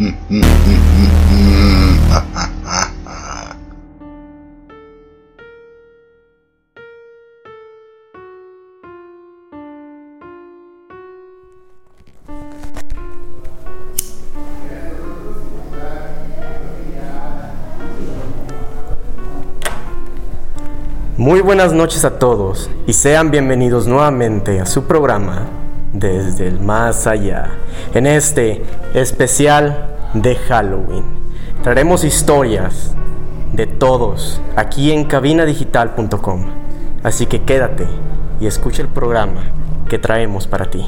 Muy buenas noches a todos y sean bienvenidos nuevamente a su programa Desde el Más Allá. En este especial de Halloween traeremos historias de todos aquí en cabinadigital.com. Así que quédate y escucha el programa que traemos para ti.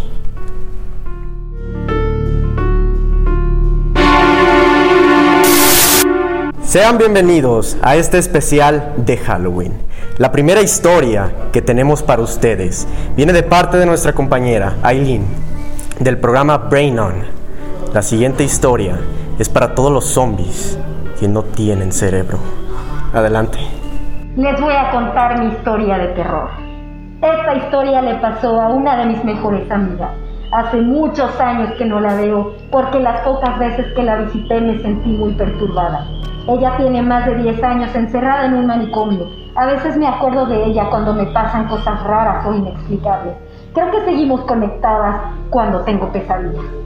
Sean bienvenidos a este especial de Halloween. La primera historia que tenemos para ustedes viene de parte de nuestra compañera Aileen del programa Brain On. La siguiente historia es para todos los zombies que no tienen cerebro. Adelante. Les voy a contar mi historia de terror. Esta historia le pasó a una de mis mejores amigas. Hace muchos años que no la veo porque las pocas veces que la visité me sentí muy perturbada. Ella tiene más de 10 años encerrada en un manicomio. A veces me acuerdo de ella cuando me pasan cosas raras o inexplicables. Creo que seguimos conectadas cuando tengo pesadillas.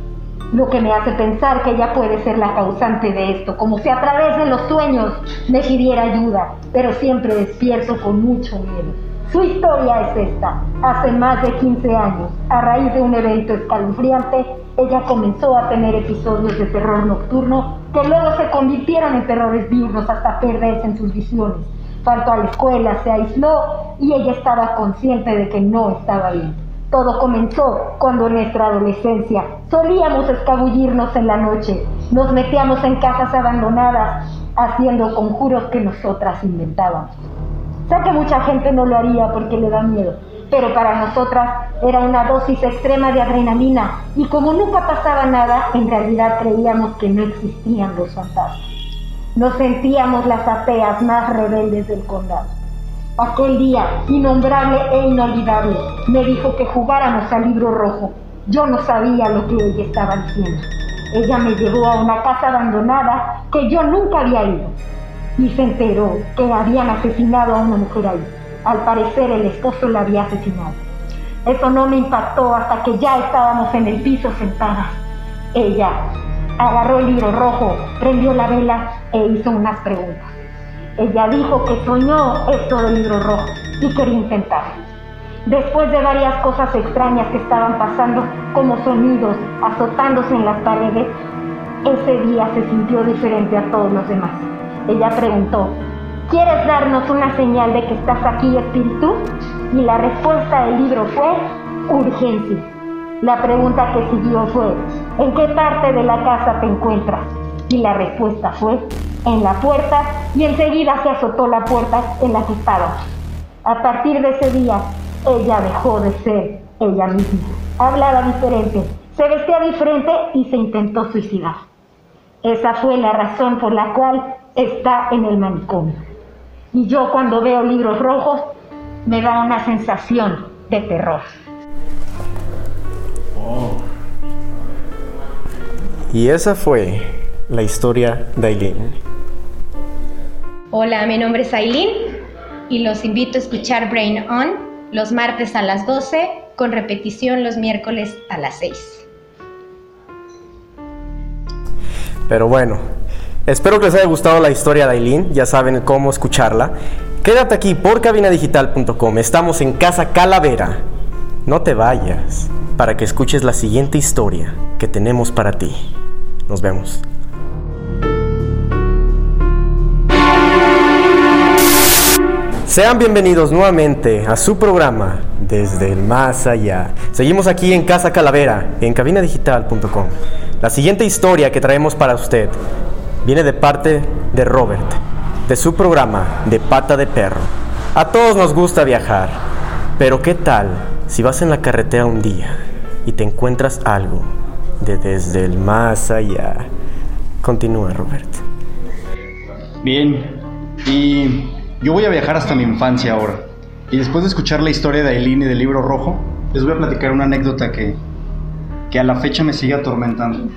Lo que me hace pensar que ella puede ser la causante de esto, como si a través de los sueños me pidiera ayuda, pero siempre despierto con mucho miedo. Su historia es esta. Hace más de 15 años, a raíz de un evento escalofriante, ella comenzó a tener episodios de terror nocturno que luego se convirtieron en terrores diurnos hasta perderse en sus visiones. Faltó a la escuela, se aisló y ella estaba consciente de que no estaba bien. Todo comenzó cuando en nuestra adolescencia solíamos escabullirnos en la noche, nos metíamos en casas abandonadas haciendo conjuros que nosotras inventábamos. Sé que mucha gente no lo haría porque le da miedo, pero para nosotras era una dosis extrema de adrenalina y como nunca pasaba nada, en realidad creíamos que no existían los fantasmas. Nos sentíamos las ateas más rebeldes del condado. Aquel día, innombrable e inolvidable, me dijo que jugáramos al libro rojo. Yo no sabía lo que ella estaba diciendo. Ella me llevó a una casa abandonada que yo nunca había ido y se enteró que habían asesinado a una mujer ahí. Al parecer el esposo la había asesinado. Eso no me impactó hasta que ya estábamos en el piso sentadas. Ella agarró el libro rojo, prendió la vela e hizo unas preguntas. Ella dijo que soñó esto del libro rojo y quería intentarlo. Después de varias cosas extrañas que estaban pasando, como sonidos azotándose en las paredes, ese día se sintió diferente a todos los demás. Ella preguntó, ¿quieres darnos una señal de que estás aquí, espíritu? Y la respuesta del libro fue, urgencia. La pregunta que siguió fue, ¿en qué parte de la casa te encuentras? Y la respuesta fue, en la puerta, y enseguida se azotó la puerta en la que estaba. A partir de ese día, ella dejó de ser ella misma. Hablaba diferente, se vestía diferente y se intentó suicidar. Esa fue la razón por la cual está en el manicomio. Y yo cuando veo libros rojos me da una sensación de terror. Y esa fue la historia de Aileen. Hola, mi nombre es Aileen y los invito a escuchar Brain On los martes a las 12 con repetición los miércoles a las 6. Pero bueno, espero que les haya gustado la historia de Aileen, ya saben cómo escucharla. Quédate aquí por cabinadigital.com, estamos en Casa Calavera. No te vayas para que escuches la siguiente historia que tenemos para ti. Nos vemos. Sean bienvenidos nuevamente a su programa Desde el Más Allá. Seguimos aquí en Casa Calavera, en cabinadigital.com. La siguiente historia que traemos para usted viene de parte de Robert, de su programa de Pata de Perro. A todos nos gusta viajar, pero ¿qué tal si vas en la carretera un día y te encuentras algo de Desde el Más Allá? Continúa, Robert. Bien, y Yo voy a viajar hasta mi infancia ahora. Y después de escuchar la historia de Aileen y del libro rojo, les voy a platicar una anécdota que, que a la fecha me sigue atormentando.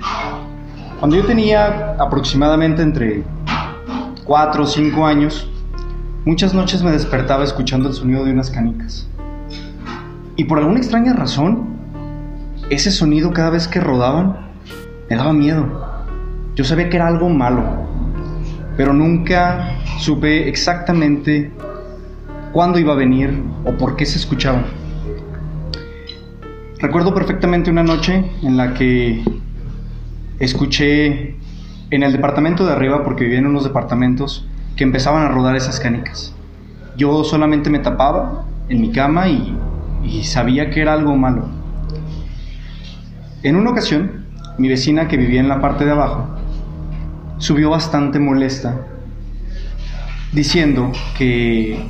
Cuando yo tenía aproximadamente entre 4 o 5 años, muchas noches me despertaba escuchando el sonido de unas canicas. Y por alguna extraña razón, ese sonido cada vez que rodaban me daba miedo. Yo sabía que era algo malo, pero nunca supe exactamente cuándo iba a venir o por qué se escuchaba. Recuerdo perfectamente una noche en la que escuché en el departamento de arriba, porque vivía en unos departamentos, que empezaban a rodar esas canicas. Yo solamente me tapaba en mi cama y, y sabía que era algo malo. En una ocasión, mi vecina que vivía en la parte de abajo subió bastante molesta diciendo que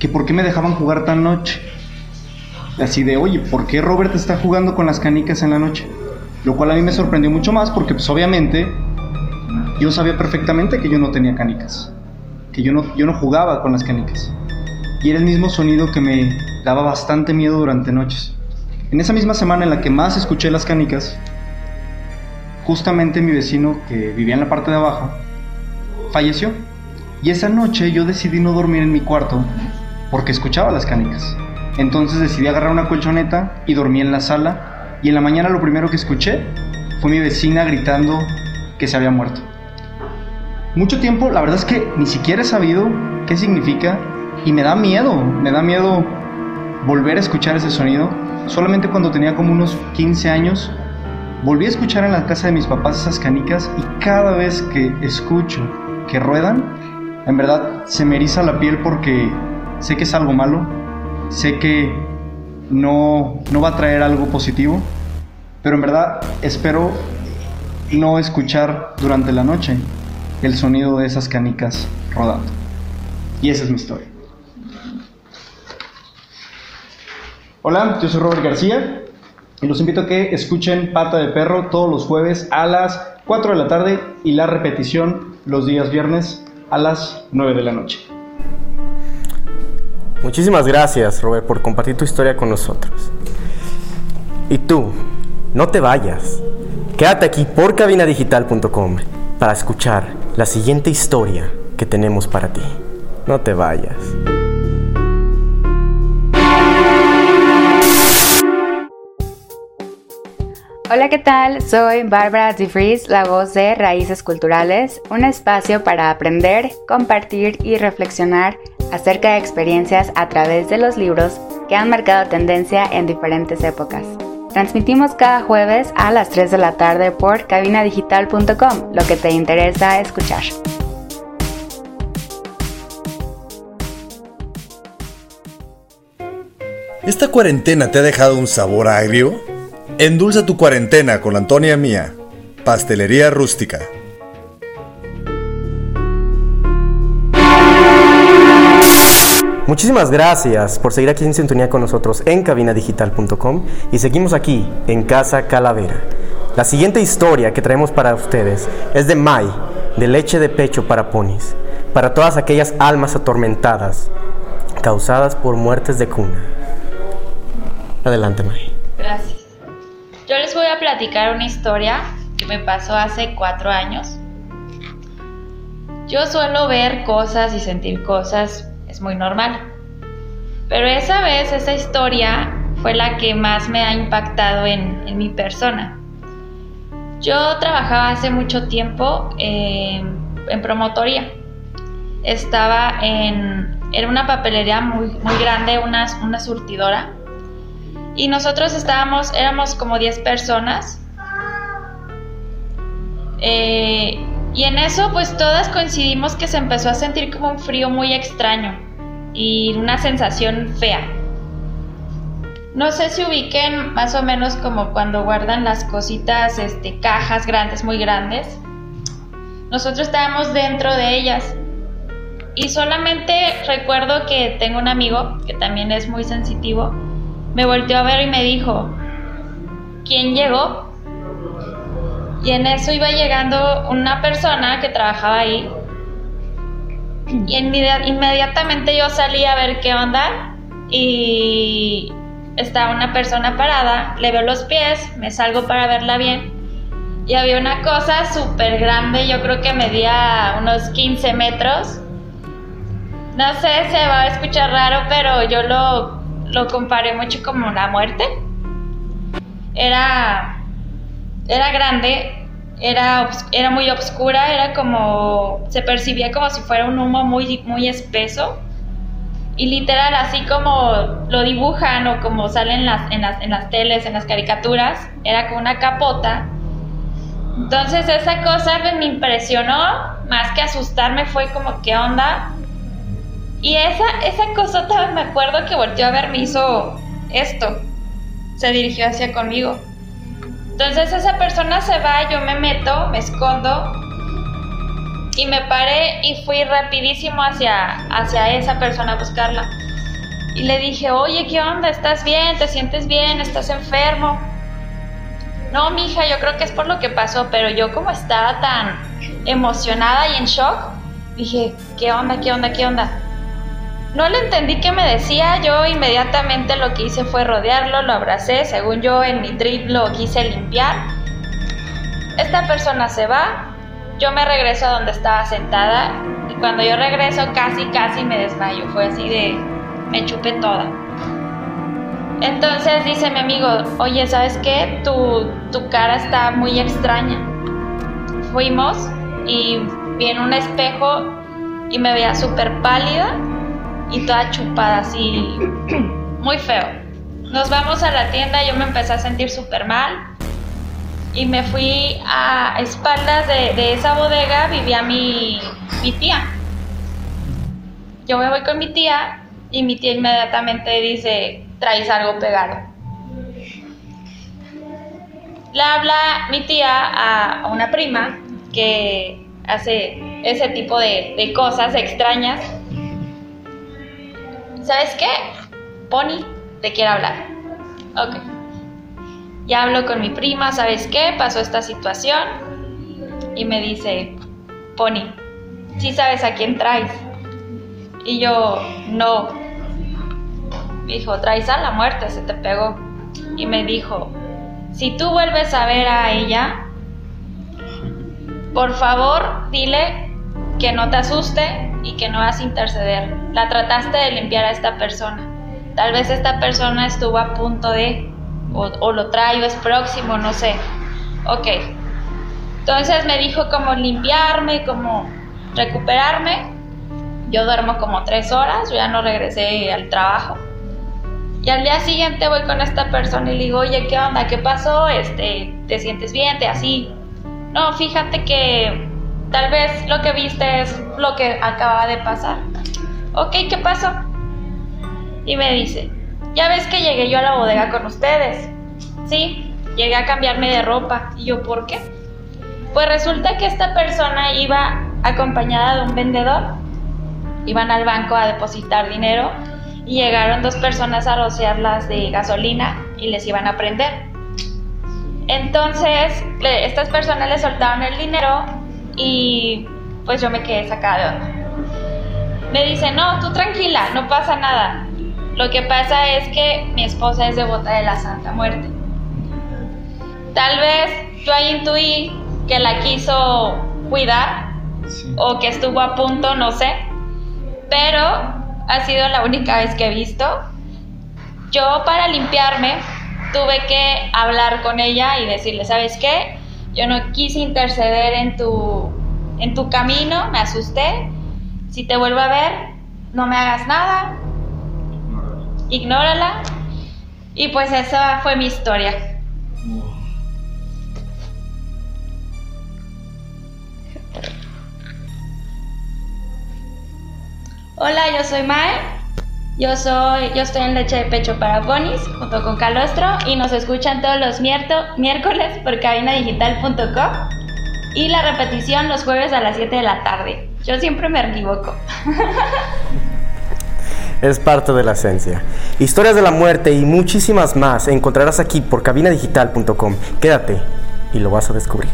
que por qué me dejaban jugar tan noche. Así de, oye, ¿por qué Robert está jugando con las canicas en la noche? Lo cual a mí me sorprendió mucho más porque pues obviamente yo sabía perfectamente que yo no tenía canicas, que yo no, yo no jugaba con las canicas. Y era el mismo sonido que me daba bastante miedo durante noches. En esa misma semana en la que más escuché las canicas, justamente mi vecino que vivía en la parte de abajo falleció. Y esa noche yo decidí no dormir en mi cuarto porque escuchaba las canicas. Entonces decidí agarrar una colchoneta y dormí en la sala y en la mañana lo primero que escuché fue mi vecina gritando que se había muerto. Mucho tiempo, la verdad es que ni siquiera he sabido qué significa y me da miedo, me da miedo volver a escuchar ese sonido. Solamente cuando tenía como unos 15 años volví a escuchar en la casa de mis papás esas canicas y cada vez que escucho que ruedan, en verdad se me eriza la piel porque sé que es algo malo, sé que no, no va a traer algo positivo, pero en verdad espero no escuchar durante la noche el sonido de esas canicas rodando. Y esa es mi historia. Hola, yo soy Robert García y los invito a que escuchen Pata de Perro todos los jueves a las 4 de la tarde y la repetición los días viernes a las 9 de la noche. Muchísimas gracias, Robert, por compartir tu historia con nosotros. Y tú, no te vayas. Quédate aquí por cabinadigital.com para escuchar la siguiente historia que tenemos para ti. No te vayas. Hola, ¿qué tal? Soy Bárbara DeVries, la voz de Raíces Culturales, un espacio para aprender, compartir y reflexionar acerca de experiencias a través de los libros que han marcado tendencia en diferentes épocas. Transmitimos cada jueves a las 3 de la tarde por cabinadigital.com, lo que te interesa escuchar. ¿Esta cuarentena te ha dejado un sabor agrio? Endulza tu cuarentena con la Antonia Mía, Pastelería Rústica. Muchísimas gracias por seguir aquí en sintonía con nosotros en cabinadigital.com y seguimos aquí en Casa Calavera. La siguiente historia que traemos para ustedes es de Mai, de leche de pecho para ponis, para todas aquellas almas atormentadas causadas por muertes de cuna. Adelante, Mai. Gracias. Yo les voy a platicar una historia que me pasó hace cuatro años. Yo suelo ver cosas y sentir cosas es muy normal. Pero esa vez, esa historia fue la que más me ha impactado en, mi persona. Yo trabajaba hace mucho tiempo en promotoría. Estaba en, una papelería muy, muy grande, una, una surtidora. Y nosotros estábamos, éramos como 10 personas. Eh, y en eso pues todas coincidimos que se empezó a sentir como un frío muy extraño y una sensación fea. No sé si ubiquen más o menos como cuando guardan las cositas, este, cajas grandes, muy grandes. Nosotros estábamos dentro de ellas. Y solamente recuerdo que tengo un amigo que también es muy sensitivo. Me volteó a ver y me dijo, ¿quién llegó? Y en eso iba llegando una persona que trabajaba ahí Y inmedi- inmediatamente yo salí a ver qué onda y estaba una persona parada, le veo los pies, me salgo para verla bien y había una cosa súper grande, yo creo que medía unos 15 metros. No sé, se va a escuchar raro, pero yo lo, lo comparé mucho como la muerte. Era, era grande, era, era muy oscura, era como, se percibía como si fuera un humo muy, muy espeso. Y literal, así como lo dibujan o como salen las, en, las, en las teles, en las caricaturas, era como una capota. Entonces esa cosa me impresionó, más que asustarme fue como, ¿qué onda? Y esa, esa cosota me acuerdo que volteó a ver, me hizo esto. Se dirigió hacia conmigo. Entonces esa persona se va, yo me meto, me escondo y me paré y fui rapidísimo hacia, hacia esa persona a buscarla. Y le dije, oye, ¿qué onda? ¿Estás bien? ¿Te sientes bien? ¿Estás enfermo? No, mija, yo creo que es por lo que pasó, pero yo como estaba tan emocionada y en shock, dije, ¿qué onda? ¿Qué onda? ¿Qué onda? No le entendí qué me decía, yo inmediatamente lo que hice fue rodearlo, lo abracé, según yo en mi trip lo quise limpiar. Esta persona se va, yo me regreso a donde estaba sentada y cuando yo regreso casi, casi me desmayo, fue así de, me chupé toda. Entonces dice mi amigo, oye, ¿sabes qué? Tu, tu cara está muy extraña. Fuimos y vi en un espejo y me veía súper pálida y toda chupada así, muy feo. Nos vamos a la tienda, yo me empecé a sentir súper mal y me fui a espaldas de, esa bodega, vivía mi, tía. Yo me voy con mi tía y mi tía inmediatamente dice, traes algo pegado. Le habla mi tía a, una prima que hace ese tipo de cosas extrañas. ¿Sabes qué? Pony te quiere hablar. Ok. Ya hablo con mi prima, ¿sabes qué? Pasó esta situación. Y me dice, Pony, ¿sí sabes a quién traes? Y yo, no. Me dijo, traes a la muerte, se te pegó. Y me dijo, si tú vuelves a ver a ella, por favor dile que no te asuste y que no vas a interceder. La trataste de limpiar a esta persona. Tal vez esta persona estuvo a punto de, o, lo trae o es próximo, no sé. Ok. Entonces me dijo cómo limpiarme, cómo recuperarme. Yo duermo como tres horas, yo ya no regresé al trabajo. Y al día siguiente voy con esta persona y le digo, oye, ¿qué onda? ¿Qué pasó? Este, ¿Te sientes bien? ¿Te así? No, fíjate que tal vez lo que viste es lo que acaba de pasar. Ok, ¿qué pasó? Y me dice, ya ves que llegué yo a la bodega con ustedes. Sí, llegué a cambiarme de ropa. Y yo, ¿por qué? Pues resulta que esta persona iba acompañada de un vendedor. Iban al banco a depositar dinero y llegaron dos personas a rociarlas de gasolina y les iban a prender. Entonces, estas personas le soltaron el dinero y pues yo me quedé sacada de onda. Me dice, no, tú tranquila, no pasa nada. Lo que pasa es que mi esposa es devota de la Santa Muerte. Tal vez yo ahí intuí que la quiso cuidar o que estuvo a punto, no sé. Pero ha sido la única vez que he visto. Yo para limpiarme tuve que hablar con ella y decirle, ¿sabes qué? Yo no quise interceder en tu, en tu camino, me asusté. Si te vuelvo a ver, no me hagas nada, ignórala. Y pues esa fue mi historia. Hola, yo soy Mae. Yo soy, yo estoy en leche de pecho para ponis junto con Calostro y nos escuchan todos los miércoles por cabinadigital.com y la repetición los jueves a las 7 de la tarde. Yo siempre me equivoco. Es parte de la esencia. Historias de la muerte y muchísimas más encontrarás aquí por cabinadigital.com. Quédate y lo vas a descubrir.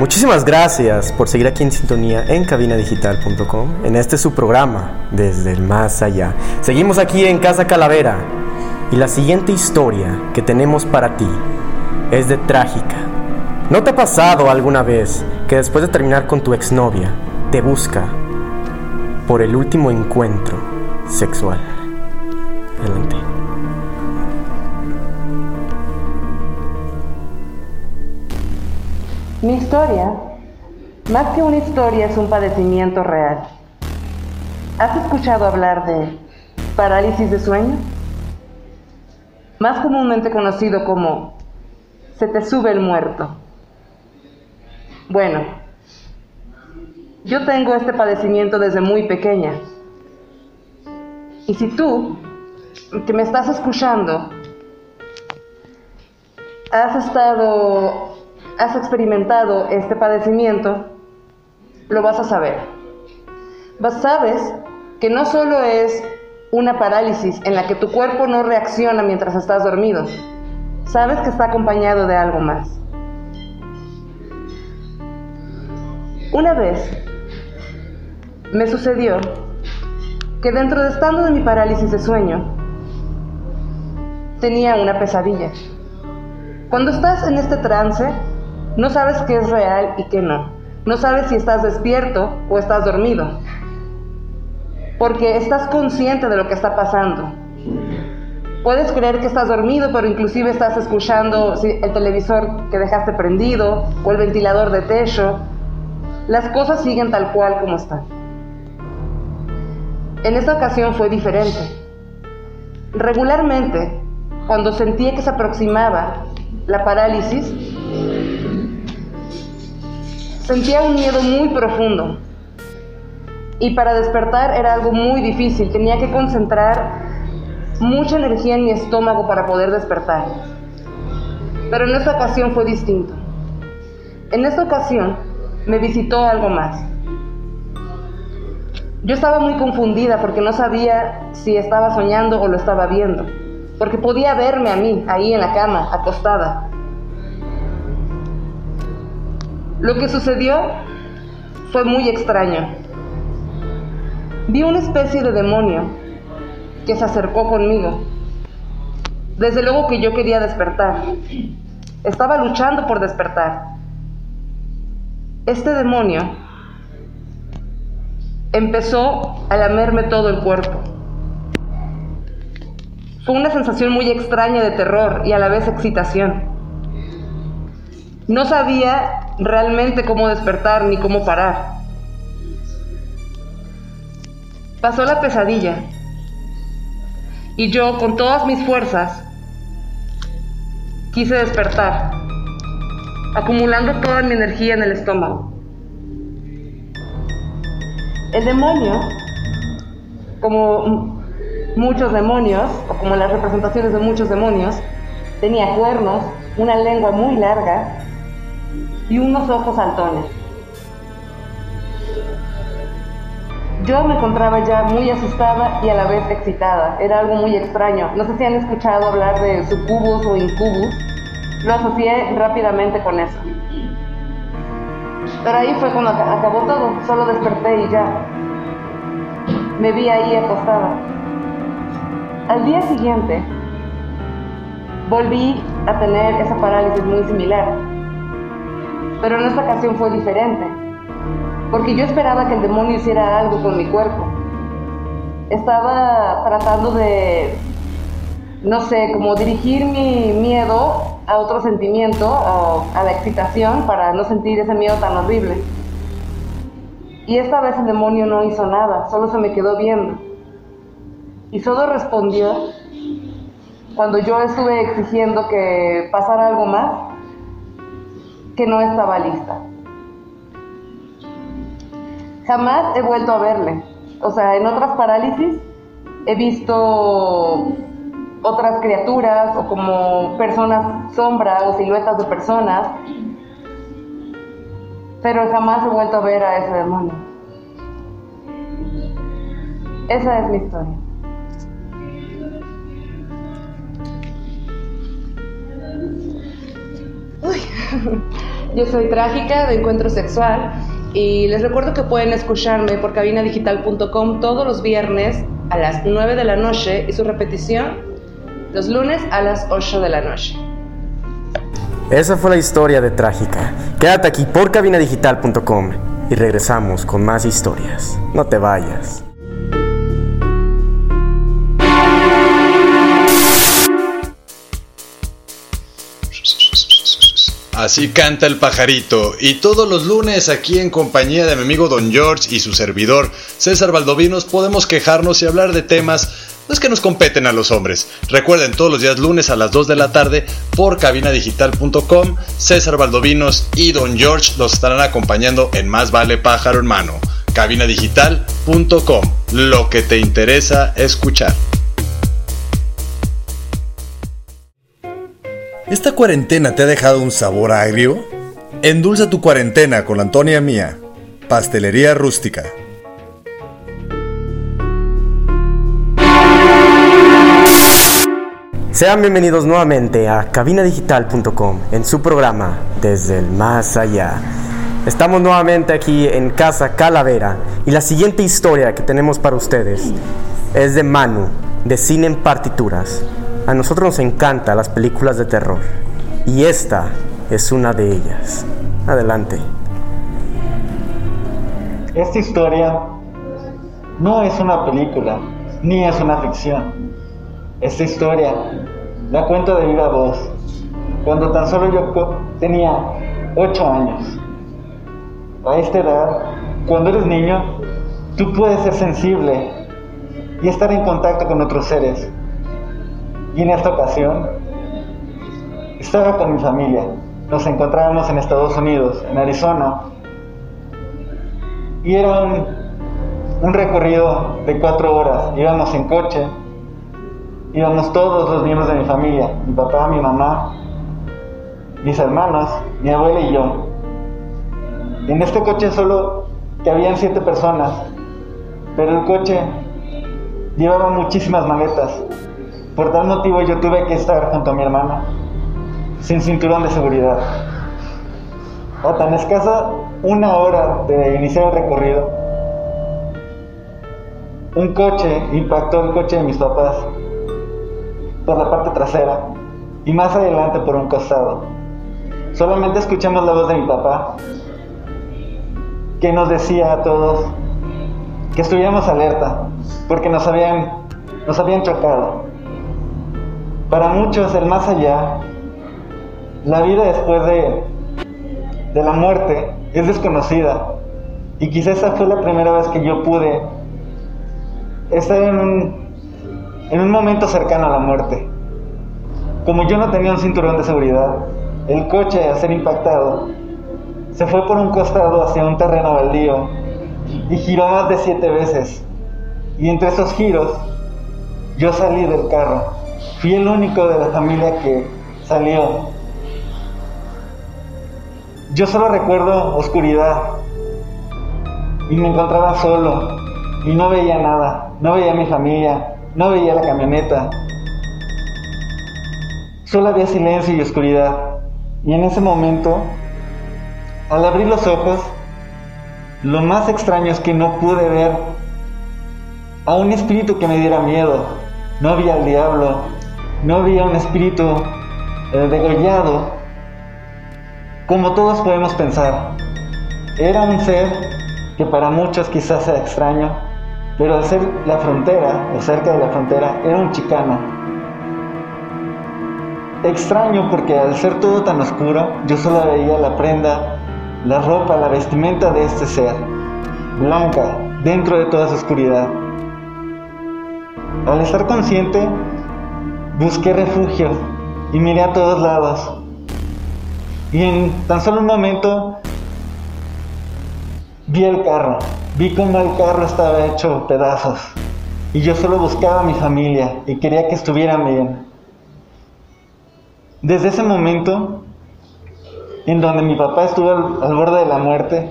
Muchísimas gracias por seguir aquí en sintonía en cabinadigital.com, en este su programa, Desde el Más Allá. Seguimos aquí en Casa Calavera y la siguiente historia que tenemos para ti es de trágica. ¿No te ha pasado alguna vez que después de terminar con tu exnovia te busca por el último encuentro sexual? Adelante. Mi historia, más que una historia, es un padecimiento real. ¿Has escuchado hablar de parálisis de sueño? Más comúnmente conocido como se te sube el muerto. Bueno, yo tengo este padecimiento desde muy pequeña. Y si tú, que me estás escuchando, has estado has experimentado este padecimiento, lo vas a saber. Sabes que no solo es una parálisis en la que tu cuerpo no reacciona mientras estás dormido, sabes que está acompañado de algo más. Una vez me sucedió que dentro de estando de mi parálisis de sueño, tenía una pesadilla. Cuando estás en este trance, no sabes qué es real y qué no. No sabes si estás despierto o estás dormido. Porque estás consciente de lo que está pasando. Puedes creer que estás dormido, pero inclusive estás escuchando el televisor que dejaste prendido o el ventilador de techo. Las cosas siguen tal cual como están. En esta ocasión fue diferente. Regularmente, cuando sentía que se aproximaba la parálisis, Sentía un miedo muy profundo. Y para despertar era algo muy difícil. Tenía que concentrar mucha energía en mi estómago para poder despertar. Pero en esta ocasión fue distinto. En esta ocasión me visitó algo más. Yo estaba muy confundida porque no sabía si estaba soñando o lo estaba viendo, porque podía verme a mí ahí en la cama, acostada, Lo que sucedió fue muy extraño. Vi una especie de demonio que se acercó conmigo. Desde luego que yo quería despertar. Estaba luchando por despertar. Este demonio empezó a lamerme todo el cuerpo. Fue una sensación muy extraña de terror y a la vez excitación. No sabía realmente cómo despertar ni cómo parar. Pasó la pesadilla y yo con todas mis fuerzas quise despertar, acumulando toda mi energía en el estómago. El demonio, como muchos demonios, o como las representaciones de muchos demonios, tenía cuernos, una lengua muy larga y unos ojos saltones. Yo me encontraba ya muy asustada y a la vez excitada. Era algo muy extraño. No sé si han escuchado hablar de sucubus o incubus. Lo asocié rápidamente con eso. Pero ahí fue cuando acabó todo. Solo desperté y ya. Me vi ahí acostada. Al día siguiente, volví a tener esa parálisis muy similar pero en esta ocasión fue diferente, porque yo esperaba que el demonio hiciera algo con mi cuerpo. Estaba tratando de, no sé, como dirigir mi miedo a otro sentimiento, o a la excitación, para no sentir ese miedo tan horrible. Y esta vez el demonio no hizo nada, solo se me quedó viendo. Y solo respondió cuando yo estuve exigiendo que pasara algo más que no estaba lista. Jamás he vuelto a verle. O sea, en otras parálisis he visto otras criaturas o como personas sombra o siluetas de personas, pero jamás he vuelto a ver a ese demonio. Esa es mi historia. yo soy Trágica de Encuentro Sexual y les recuerdo que pueden escucharme por cabinadigital.com todos los viernes a las 9 de la noche y su repetición los lunes a las 8 de la noche. Esa fue la historia de Trágica. Quédate aquí por cabinadigital.com y regresamos con más historias. No te vayas. Así canta el pajarito. Y todos los lunes aquí en compañía de mi amigo Don George y su servidor César Valdovinos podemos quejarnos y hablar de temas no es que nos competen a los hombres. Recuerden todos los días lunes a las 2 de la tarde por cabinadigital.com. César Valdovinos y Don George los estarán acompañando en Más Vale Pájaro Hermano. cabinadigital.com. Lo que te interesa escuchar. ¿Esta cuarentena te ha dejado un sabor agrio? Endulza tu cuarentena con Antonia Mía, Pastelería Rústica. Sean bienvenidos nuevamente a cabinadigital.com en su programa Desde el Más Allá. Estamos nuevamente aquí en Casa Calavera y la siguiente historia que tenemos para ustedes es de Manu, de Cine en Partituras. A nosotros nos encantan las películas de terror y esta es una de ellas. Adelante. Esta historia no es una película, ni es una ficción. Esta historia la cuento de viva voz, cuando tan solo yo tenía 8 años. A esta edad, cuando eres niño, tú puedes ser sensible y estar en contacto con otros seres. Y en esta ocasión, estaba con mi familia. Nos encontrábamos en Estados Unidos, en Arizona, y era un, recorrido de cuatro horas. Íbamos en coche, íbamos todos los miembros de mi familia, mi papá, mi mamá, mis hermanos, mi abuela y yo. En este coche solo que habían siete personas, pero el coche llevaba muchísimas maletas. Por tal motivo yo tuve que estar junto a mi hermana, sin cinturón de seguridad. A tan escasa una hora de iniciar el recorrido, un coche impactó el coche de mis papás por la parte trasera y más adelante por un costado. Solamente escuchamos la voz de mi papá que nos decía a todos que estuviéramos alerta porque nos habían, nos habían chocado. Para muchos el más allá, la vida después de, de la muerte es desconocida y quizás esa fue la primera vez que yo pude estar en un, en un momento cercano a la muerte. Como yo no tenía un cinturón de seguridad, el coche al ser impactado se fue por un costado hacia un terreno baldío y giró más de siete veces. Y entre esos giros yo salí del carro. Fui el único de la familia que salió. Yo solo recuerdo oscuridad y me encontraba solo y no veía nada, no veía a mi familia, no veía la camioneta. Solo había silencio y oscuridad. Y en ese momento, al abrir los ojos, lo más extraño es que no pude ver a un espíritu que me diera miedo. No había al diablo, no había un espíritu eh, degollado, como todos podemos pensar. Era un ser que para muchos quizás sea extraño, pero al ser la frontera, o cerca de la frontera, era un chicano. Extraño porque al ser todo tan oscuro, yo solo veía la prenda, la ropa, la vestimenta de este ser, blanca, dentro de toda su oscuridad. Al estar consciente, busqué refugio y miré a todos lados. Y en tan solo un momento vi el carro, vi cómo el carro estaba hecho pedazos. Y yo solo buscaba a mi familia y quería que estuvieran bien. Desde ese momento, en donde mi papá estuvo al, borde de la muerte,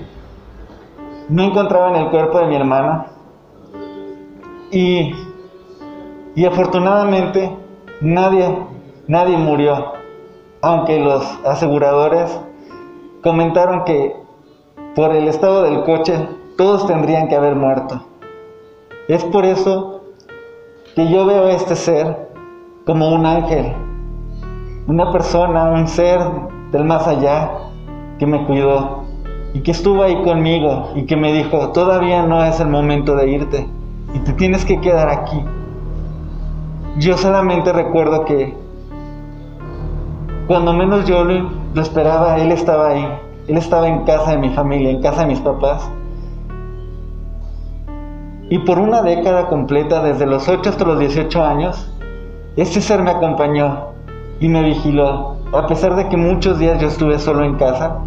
no encontraban el cuerpo de mi hermana. Y, y afortunadamente nadie, nadie murió, aunque los aseguradores comentaron que por el estado del coche todos tendrían que haber muerto. Es por eso que yo veo a este ser como un ángel, una persona, un ser del más allá que me cuidó y que estuvo ahí conmigo y que me dijo, todavía no es el momento de irte y te tienes que quedar aquí. Yo solamente recuerdo que cuando menos yo lo, esperaba, él estaba ahí, él estaba en casa de mi familia, en casa de mis papás. Y por una década completa, desde los 8 hasta los 18 años, este ser me acompañó y me vigiló. A pesar de que muchos días yo estuve solo en casa,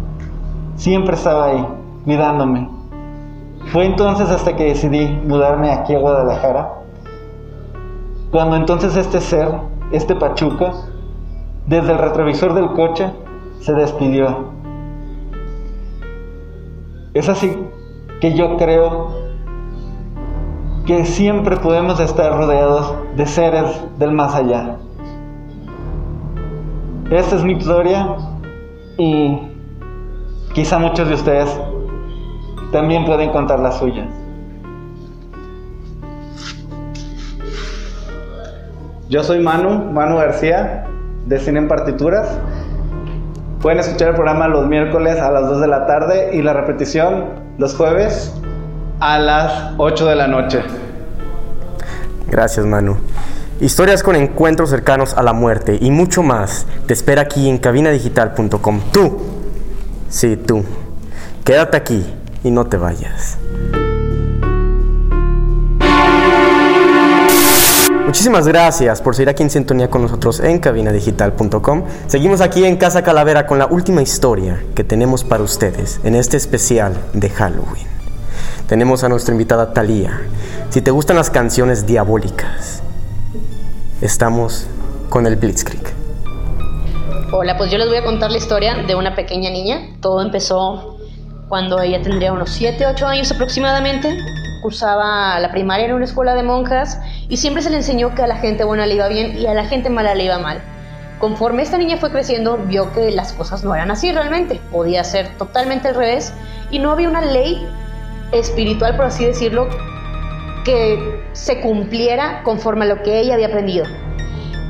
siempre estaba ahí, cuidándome. Fue entonces hasta que decidí mudarme aquí a Guadalajara, cuando entonces este ser, este Pachuca, desde el retrovisor del coche, se despidió. Es así que yo creo que siempre podemos estar rodeados de seres del más allá. Esta es mi historia y quizá muchos de ustedes también pueden contar la suya. Yo soy Manu, Manu García, de Cine en Partituras. Pueden escuchar el programa los miércoles a las 2 de la tarde y la repetición los jueves a las 8 de la noche. Gracias, Manu. Historias con encuentros cercanos a la muerte y mucho más te espera aquí en cabinadigital.com. Tú, sí, tú, quédate aquí y no te vayas. Muchísimas gracias por seguir aquí en sintonía con nosotros en cabinadigital.com. Seguimos aquí en Casa Calavera con la última historia que tenemos para ustedes en este especial de Halloween. Tenemos a nuestra invitada Thalía. Si te gustan las canciones diabólicas, estamos con el Blitzkrieg. Hola, pues yo les voy a contar la historia de una pequeña niña. Todo empezó cuando ella tendría unos 7, 8 años aproximadamente. Cursaba la primaria en una escuela de monjas y siempre se le enseñó que a la gente buena le iba bien y a la gente mala le iba mal. Conforme esta niña fue creciendo, vio que las cosas no eran así realmente. Podía ser totalmente al revés y no había una ley espiritual, por así decirlo, que se cumpliera conforme a lo que ella había aprendido.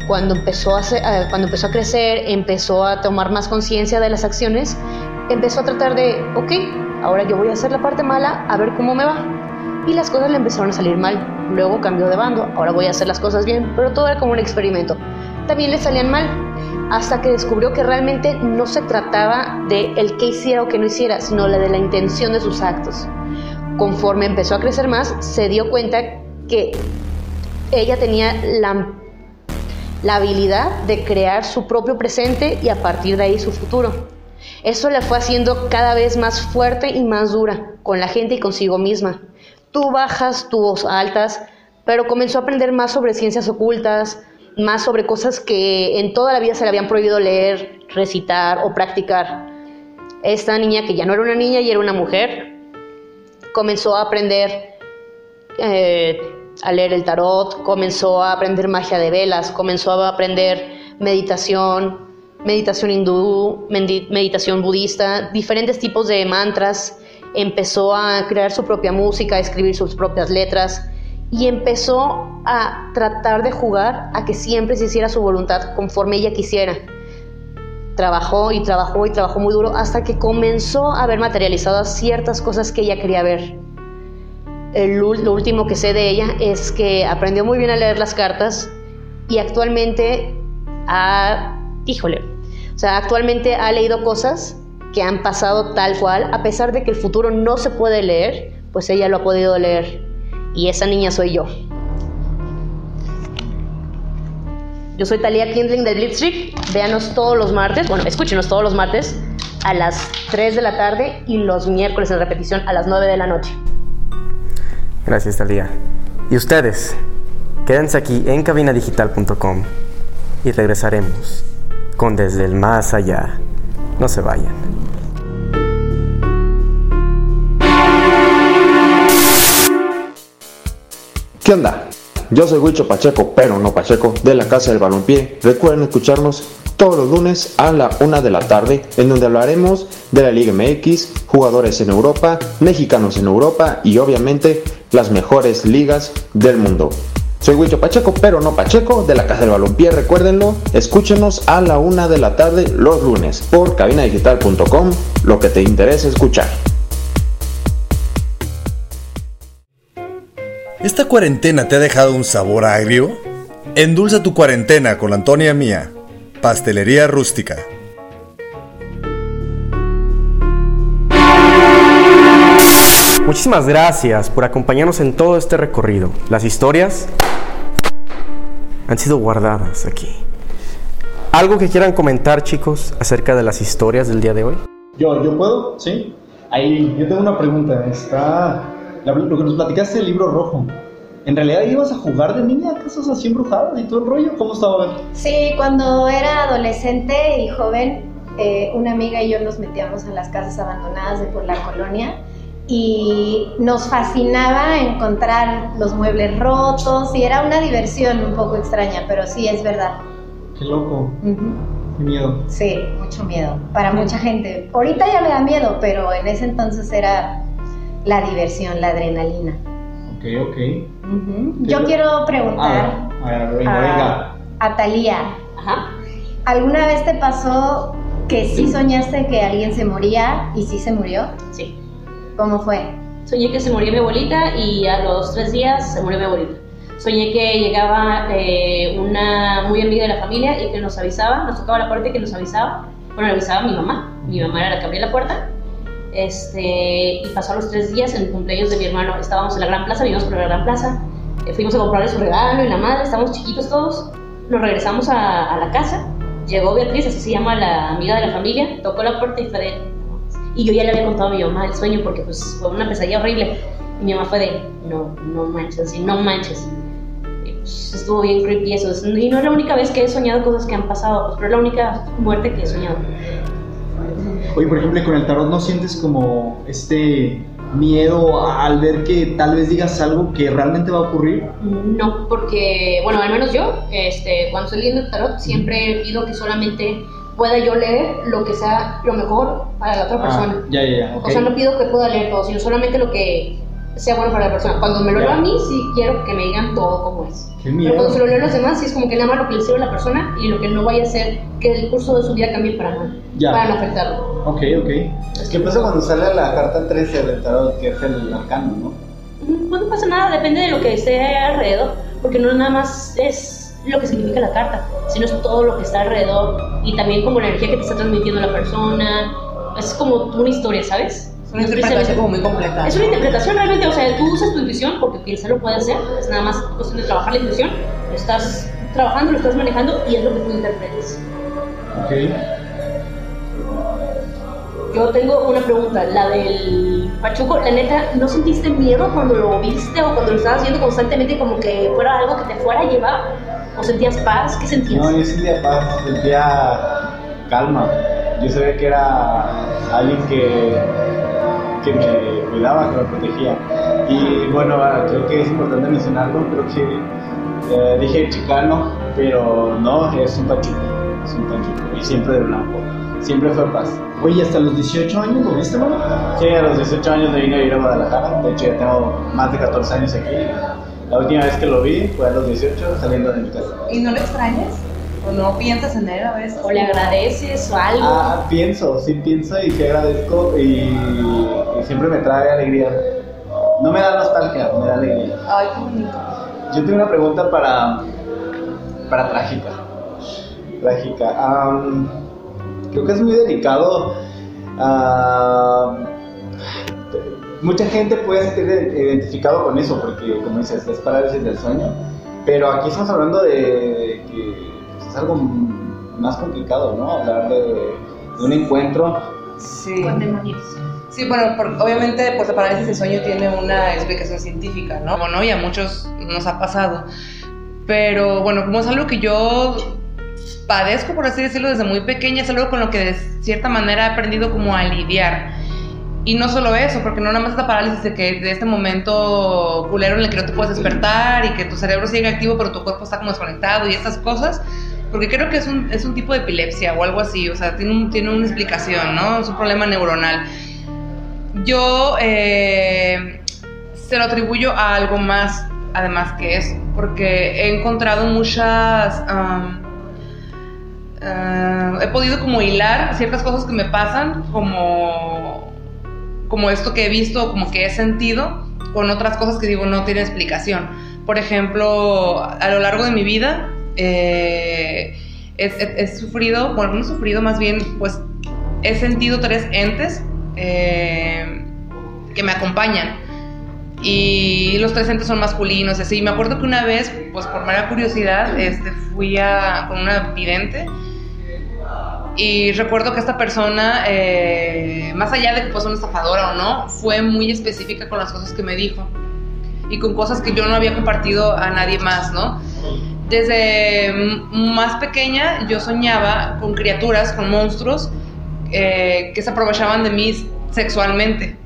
Cuando empezó a, cuando empezó a crecer, empezó a tomar más conciencia de las acciones, empezó a tratar de, ok, ahora yo voy a hacer la parte mala, a ver cómo me va. Y las cosas le empezaron a salir mal. Luego cambió de bando, ahora voy a hacer las cosas bien, pero todo era como un experimento. También le salían mal, hasta que descubrió que realmente no se trataba de el que hiciera o que no hiciera, sino la de la intención de sus actos. Conforme empezó a crecer más, se dio cuenta que ella tenía la, la habilidad de crear su propio presente y a partir de ahí su futuro. Eso la fue haciendo cada vez más fuerte y más dura con la gente y consigo misma. Tuvo bajas, tuvo altas, pero comenzó a aprender más sobre ciencias ocultas, más sobre cosas que en toda la vida se le habían prohibido leer, recitar o practicar. Esta niña, que ya no era una niña y era una mujer, comenzó a aprender eh, a leer el tarot, comenzó a aprender magia de velas, comenzó a aprender meditación, meditación hindú, meditación budista, diferentes tipos de mantras, empezó a crear su propia música, a escribir sus propias letras y empezó a tratar de jugar a que siempre se hiciera su voluntad conforme ella quisiera. Trabajó y trabajó y trabajó muy duro hasta que comenzó a ver materializadas ciertas cosas que ella quería ver. lo último que sé de ella es que aprendió muy bien a leer las cartas y actualmente ha, híjole, o sea, actualmente ha leído cosas que han pasado tal cual, a pesar de que el futuro no se puede leer, pues ella lo ha podido leer. Y esa niña soy yo. Yo soy Talia Kindling de Blitzkrieg. Véanos todos los martes, bueno, escúchenos todos los martes a las 3 de la tarde y los miércoles en repetición a las 9 de la noche. Gracias, Talia. Y ustedes, quédense aquí en cabinadigital.com y regresaremos con Desde el Más Allá. No se vayan. ¿Qué onda? Yo soy Huicho Pacheco, pero no Pacheco, de la Casa del Balompié. Recuerden escucharnos todos los lunes a la una de la tarde, en donde hablaremos de la Liga MX, jugadores en Europa, mexicanos en Europa y obviamente las mejores ligas del mundo. Soy Huicho Pacheco, pero no Pacheco, de la Casa del Balompié, recuérdenlo. Escúchenos a la una de la tarde los lunes por cabinadigital.com, lo que te interesa escuchar. ¿Esta cuarentena te ha dejado un sabor agrio? Endulza tu cuarentena con la Antonia Mía, Pastelería Rústica. Muchísimas gracias por acompañarnos en todo este recorrido. Las historias han sido guardadas aquí. ¿Algo que quieran comentar, chicos, acerca de las historias del día de hoy? Yo, yo puedo, sí. Ahí, yo tengo una pregunta. Está la- lo que nos platicaste del libro rojo. ¿En realidad ibas a jugar de niña? ¿Acaso así embrujada y todo el rollo? ¿Cómo estaba? Sí, cuando era adolescente y joven, eh, una amiga y yo nos metíamos a las casas abandonadas de por la colonia y nos fascinaba encontrar los muebles rotos y era una diversión un poco extraña, pero sí es verdad. Qué loco. Qué miedo. Sí, mucho miedo para mucha gente. Ahorita ya me da miedo, pero en ese entonces era la diversión, la adrenalina. Ok, ok. Yo quiero preguntar A ver, a ver, venga, a, venga. a Talía. ¿Alguna vez te pasó que sí soñaste que alguien se moría y sí se murió? Sí. ¿Cómo fue? Soñé que se moría mi abuelita y a los tres días se murió mi abuelita. Soñé que llegaba eh, una muy amiga de la familia y que nos avisaba, nos tocaba la puerta y que nos avisaba. Bueno, avisaba a mi mamá. Mi mamá era la que abría la puerta. Este, y pasó los tres días en el cumpleaños de mi hermano. Estábamos en la Gran Plaza, vivimos por la Gran Plaza. Eh, fuimos a comprarle su regalo y la madre, estábamos chiquitos todos. Nos regresamos a, a la casa. Llegó Beatriz, así se llama la amiga de la familia, tocó la puerta y fue de, y yo ya le había contado a mi mamá el sueño porque pues fue una pesadilla horrible. Y mi mamá fue de, no, no manches, no manches. Y, pues, estuvo bien creepy eso. Es- Y no es la única vez que he soñado cosas que han pasado, pues, pero es la única muerte que he soñado. Oye, por ejemplo, con el tarot no sientes como este miedo al ver que tal vez digas algo que realmente va a ocurrir. No, porque, bueno, al menos yo, este, cuando estoy leyendo el tarot, siempre pido que solamente pueda yo leer lo que sea lo mejor para la otra persona. Ah, ya, ya, ya. ok. O sea, no pido que pueda leer todo, sino solamente lo que sea bueno para la persona. Cuando me lo leo a mí, sí quiero que me digan todo como es. Qué Pero miedo. cuando se lo leo a los demás, sí es como que nada más lo que le sirve a la persona y lo que no vaya a hacer que el curso de su vida cambie para mal, Ya. para no afectarlo. Ok, ok. ¿Qué pasa cuando sale la carta 13 del tarot, que es el arcano, no? Mm, Pues no pasa nada, depende de lo que esté alrededor, porque no nada más es lo que significa la carta, sino es todo lo que está alrededor y también como la energía que te está transmitiendo la persona. Es como una historia, ¿sabes? Es una interpretación como muy completa. Es una interpretación realmente, o sea, tú usas tu intuición porque piensa lo puede hacer, es nada más cuestión de trabajar la intuición, lo estás trabajando, lo estás manejando y es lo que tú interpretes. Ok. Yo tengo una pregunta, la del Pachuco, la neta, ¿no sentiste miedo cuando lo viste o cuando lo estabas viendo constantemente como que fuera algo que te fuera a llevar? ¿O sentías paz? ¿Qué sentías? No, yo sentía paz, sentía calma. Yo sabía que era alguien que, que me cuidaba, que me protegía. Y bueno, creo que es importante mencionarlo, creo que eh, dije chicano, pero no, es un pachuco, es un pachuco. Y siempre de blanco, siempre fue paz. Oye, ¿hasta los 18 años lo viste, mano? Sí, a los 18 años me vine a vivir a Guadalajara, de hecho ya tengo más de 14 años aquí. La última vez que lo vi fue a los 18 saliendo de mi casa. ¿Y no lo extrañas? ¿O no piensas en él a veces? ¿O le agradeces o algo? Ah, pienso, sí pienso y sí agradezco y, y siempre me trae alegría. No me da nostalgia, me da alegría. Ay, qué bonito. Yo tengo una pregunta para, para Trágica. Trágica. creo que es muy delicado. ah, mucha gente puede sentir identificado con eso porque, como dices, es parálisis del sueño. Pero aquí estamos hablando de que pues, es algo más complicado, ¿no? Hablar de, de un encuentro. Sí. Con demonios. Sí, bueno, por- obviamente pues la parálisis del sueño tiene una explicación científica, ¿no? Bueno, y a muchos nos ha pasado. Pero bueno, como es algo que yo padezco, por así decirlo, desde muy pequeña, es algo con lo que de cierta manera he aprendido como a lidiar. Y no solo eso, porque no nada más esta parálisis de que de este momento culero en el que no te puedes despertar y que tu cerebro sigue activo pero tu cuerpo está como desconectado y estas cosas, porque creo que es un, es un tipo de epilepsia o algo así, o sea, tiene, tiene una explicación, ¿no? Es un problema neuronal. Yo eh, se lo atribuyo a algo más, además que eso, porque he encontrado muchas... ah, he podido como hilar ciertas cosas que me pasan, como, como esto que he visto, como que he sentido, con otras cosas que digo no tiene explicación. Por ejemplo, a lo largo de mi vida eh, he, he- he sufrido, bueno, no he sufrido, más bien, pues he sentido tres entes eh, que me acompañan. Y los tres entes son masculinos, así. Me acuerdo que una vez, pues por mera curiosidad, este, fui a, con una vidente y recuerdo que esta persona, eh, más allá de que fuese una estafadora o no, fue muy específica con las cosas que me dijo y con cosas que yo no había compartido a nadie más, ¿no? Desde más pequeña yo soñaba con criaturas, con monstruos eh, que se aprovechaban de mí sexualmente.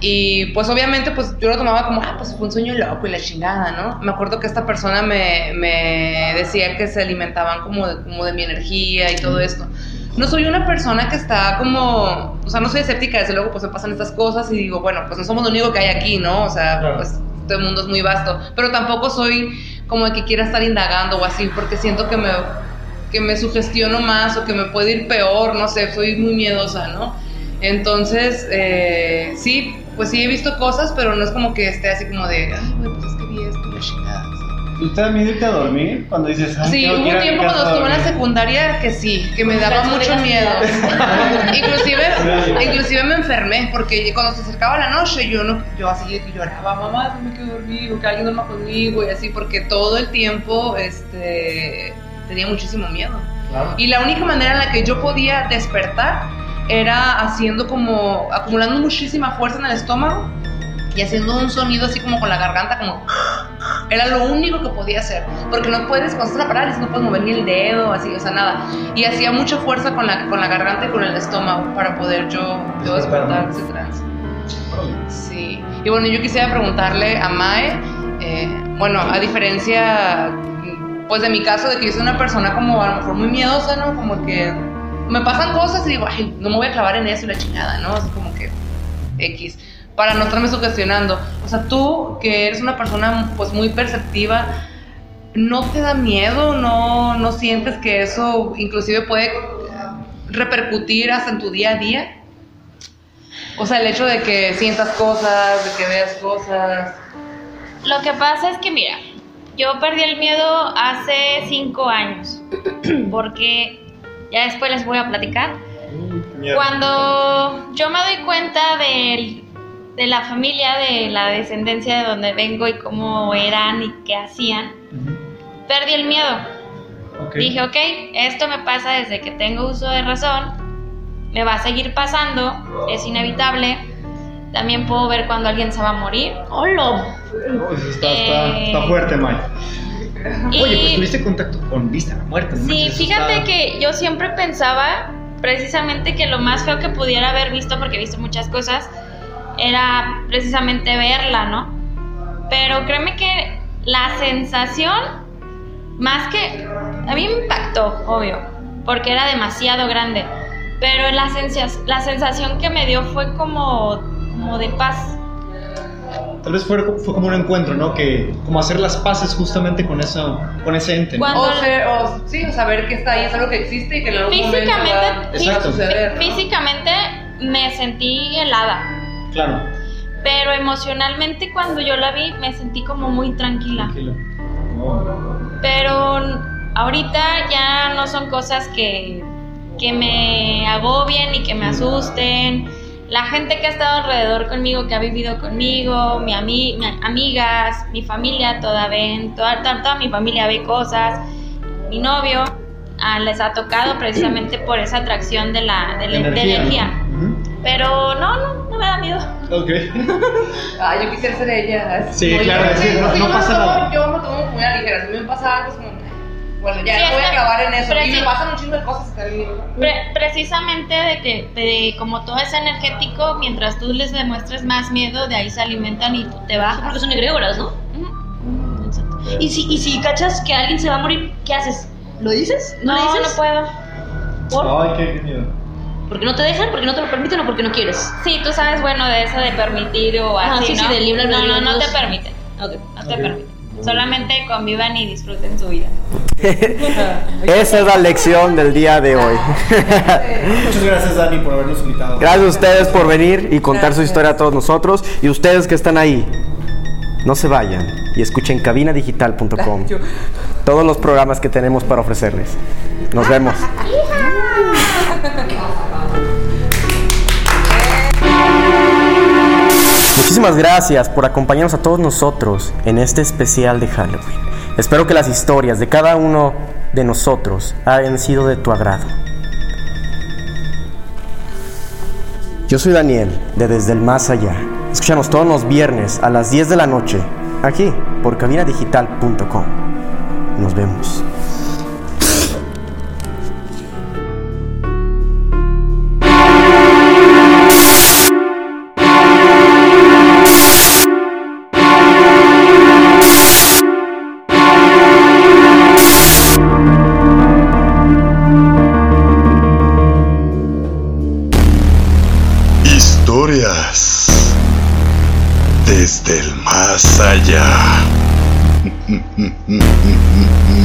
Y pues obviamente pues yo lo tomaba como, ah, pues fue un sueño loco y la chingada, ¿no? Me acuerdo que esta persona me, me decía que se alimentaban como de, como de mi energía y todo esto. No soy una persona que está como, o sea, no soy escéptica, desde luego pues me pasan estas cosas y digo, bueno, pues no somos lo único que hay aquí, ¿no? O sea, pues todo el mundo es muy vasto, pero tampoco soy como de que quiera estar indagando o así, porque siento que me, que me sugestiono más o que me puede ir peor, no sé, soy muy miedosa, ¿no? Entonces, eh, sí, pues sí he visto cosas, pero no es como que esté así como de, ay, güey, pues es que vi esto la chingada. ¿Y te da miedo irte a dormir cuando dices, ay, Sí, hubo un tiempo cuando estuve en la dormir"? secundaria que sí, que me daba mucho miedo. inclusive, inclusive me enfermé porque cuando se acercaba la noche yo no, yo así de que lloraba, mamá, no me quiero dormir, o que alguien duerma conmigo y así, porque todo el tiempo, este, tenía muchísimo miedo. Y la única manera en la que yo podía despertar era haciendo como, acumulando muchísima fuerza en el estómago y haciendo un sonido así como con la garganta, como... Era lo único que podía hacer, porque no puedes, cuando estás la parálisis, no puedes mover ni el dedo, así, o sea, nada. Y hacía mucha fuerza con la, con la garganta y con el estómago para poder yo, yo despertar ese trance. Sí. Y bueno, yo quisiera preguntarle a Mae, eh, bueno, a diferencia, pues de mi caso, de que yo soy una persona como a lo mejor muy miedosa, ¿no? Como que me pasan cosas y digo, ay, no me voy a clavar en eso y la chingada, ¿no? Así como que X, para no estarme sugestionando. O sea, tú que eres una persona pues muy perceptiva, ¿no te da miedo? ¿No, no sientes que eso inclusive puede repercutir hasta en tu día a día? O sea, el hecho de que sientas cosas, de que veas cosas. Lo que pasa es que, mira, yo perdí el miedo hace cinco años, porque ya después les voy a platicar. Cuando yo me doy cuenta del- de, la familia, de la descendencia de donde vengo y cómo eran y qué hacían, perdí el miedo. Dije, ok, esto me pasa desde que tengo uso de razón, me va a seguir pasando, es inevitable. También puedo ver cuando alguien se va a morir. ¡Hola! Pues está, está, Eh, está fuerte, Mike. Y- Oye, pues tuviste contacto con vista la muerte, ¿no? Sí, fíjate que yo siempre pensaba precisamente que lo más feo que pudiera haber visto, porque he visto muchas cosas, era precisamente verla, ¿no? Pero créeme que la sensación, más que... A mí me impactó, obvio, porque era demasiado grande, pero la, sensa- la sensación que me dio fue como, como de paz. Tal vez fue, fue como un encuentro, ¿no? Que como hacer las paces justamente con eso, con ese ente. ¿no? Cuando- O, ser- o sí, o saber que está ahí, es algo que existe y que en algún momento va Físicamente, a Exacto. suceder. ¿no? físicamente me sentí helada. Claro. Pero emocionalmente cuando yo la vi me sentí como muy tranquila. Pero ahorita ya no son cosas que, que me agobien y que me asusten. La gente que ha estado alrededor conmigo, que ha vivido conmigo, mi ami- mi amigas, mi familia, toda ven, toda, toda, toda mi familia ve cosas. Mi novio ah, les ha tocado precisamente por esa atracción de la, de la- de la energía. Pero no, no, no me da miedo. Ok. Ah, yo quisiera ser ella. Sí, Muy claro, que no- Sí, no yo pasa nada. Yo me tomo muy a ligera. Si me pasa algo, es como. Bueno, ya Sí, no voy a clavar en eso. Y me sí. pasan un chingo de cosas. Pre- precisamente de que de como todo es energético, mientras tú les demuestres más miedo, de ahí se alimentan y tú te bajas. Porque son egregoras, ¿no? Y si, y si cachas que alguien se va a morir, ¿qué haces? ¿Lo dices? No, ¿Lo no, dices? puedo. ¿Por? Ay, qué, qué miedo. ¿Porque no te dejan? ¿Porque no te lo permiten o porque no quieres? Sí, tú sabes, bueno, de eso de permitir o Ah, así, sí, sí, ¿no? del libre no, albedrío, no, no te permiten. Ok. No te permiten. Solamente convivan y disfruten su vida. Esa es la lección del día de hoy. Muchas gracias, Dani, por habernos invitado. Gracias a ustedes por venir y contar su historia a todos nosotros. Y ustedes que están ahí, no se vayan y escuchen cabinadigital.com. Todos los programas que tenemos para ofrecerles. Nos vemos. Muchísimas gracias por acompañarnos a todos nosotros en este especial de Halloween. Espero que las historias de cada uno de nosotros hayan sido de tu agrado. Yo soy Daniel, de Desde el Más Allá. Escúchanos todos los viernes a las 10 de la noche, aquí por cabinadigital.com. Nos vemos. Mm-hmm.